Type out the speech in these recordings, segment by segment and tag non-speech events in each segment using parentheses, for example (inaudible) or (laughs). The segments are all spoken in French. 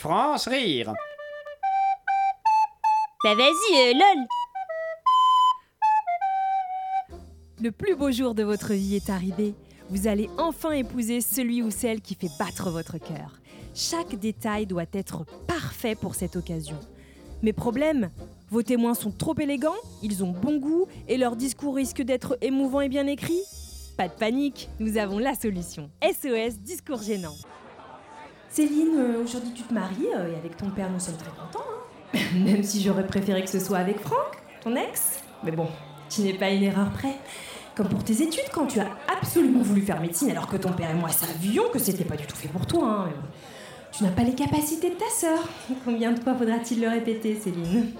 France rire. Bah vas-y, euh, lol. Le plus beau jour de votre vie est arrivé. Vous allez enfin épouser celui ou celle qui fait battre votre cœur. Chaque détail doit être parfait pour cette occasion. Mais problème, vos témoins sont trop élégants, ils ont bon goût et leur discours risque d'être émouvant et bien écrit? Pas de panique, nous avons la solution. SOS Discours gênant. Céline, euh, aujourd'hui tu te maries euh, et avec ton père nous sommes très contents. hein. (laughs) Même si j'aurais préféré que ce soit avec Franck, ton ex. Mais bon, tu n'es pas une erreur près. Comme pour tes études, quand tu as absolument voulu faire médecine alors que ton père et moi savions que c'était pas du tout fait pour toi. hein. Tu n'as pas les capacités de ta sœur. (laughs) Combien de fois faudra-t-il le répéter, Céline?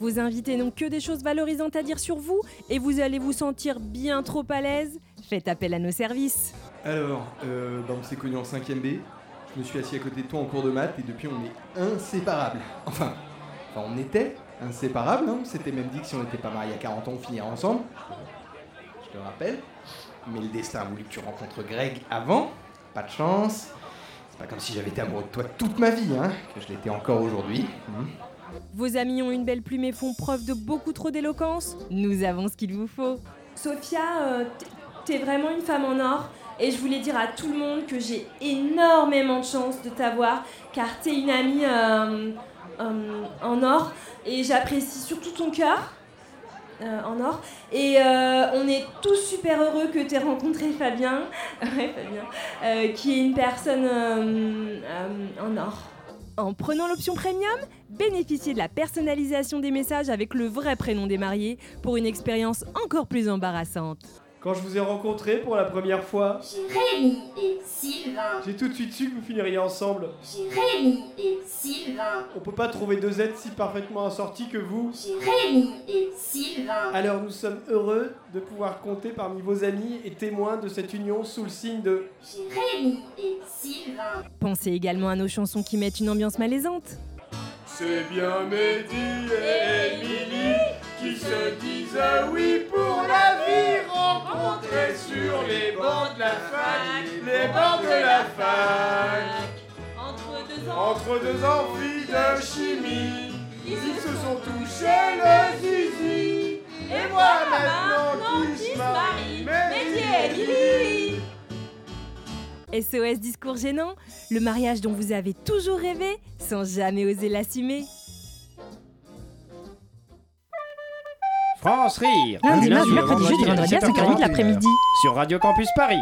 Vos invités n'ont que des choses valorisantes à dire sur vous et vous allez vous sentir bien trop à l'aise? Faites appel à nos services. Alors, euh, bah, on s'est connus en 5ème B. Je me suis assis à côté de toi en cours de maths et depuis on est inséparables. Enfin, enfin on était inséparables. Hein. C'était même dit que si on n'était pas mariés à 40 ans, on finirait ensemble. Je te rappelle. Mais le destin a voulu que tu rencontres Greg avant. Pas de chance. C'est pas comme si j'avais été amoureux de toi toute ma vie, hein, que je l'étais encore aujourd'hui. Hmm. Vos amis ont une belle plume et font preuve de beaucoup trop d'éloquence Nous avons ce qu'il vous faut. Sophia, euh, t'es vraiment une femme en or. Et je voulais dire à tout le monde que j'ai énormément de chance de t'avoir, car t'es une amie euh, euh, en or. Et j'apprécie surtout ton cœur euh, en or. Et on est tous super heureux que t'aies rencontré Fabien, (laughs) ouais, Fabien qui est une personne en or. En prenant l'option premium, bénéficiez de la personnalisation des messages avec le vrai prénom des mariés pour une expérience encore plus embarrassante. Quand je vous ai rencontré pour la première fois, Jérémy et Sylvain. j'ai tout de suite su que vous finiriez ensemble. Jérémy et Sylvain. On peut pas trouver deux êtres si parfaitement assortis que vous. Jérémy et Sylvain. Alors nous sommes heureux de pouvoir compter parmi vos amis et témoins de cette union sous le signe de... Jérémy et Sylvain. Pensez également à nos chansons qui mettent une ambiance malaisante. C'est bien Mehdi et Emily qui se disent oui pour la vie fac, les bancs de la fac. Entre deux Entre deux amphis de chimie, ils se sont touchés le zizi. Et moi maintenant qui se marie. SOS Discours gênant, le mariage dont vous avez toujours rêvé sans jamais oser l'assumer. France rire. Lundi, Du mardi, mercredi, jeudi, vendredi à 5h30 de l'après-midi. Sur Radio Campus Paris.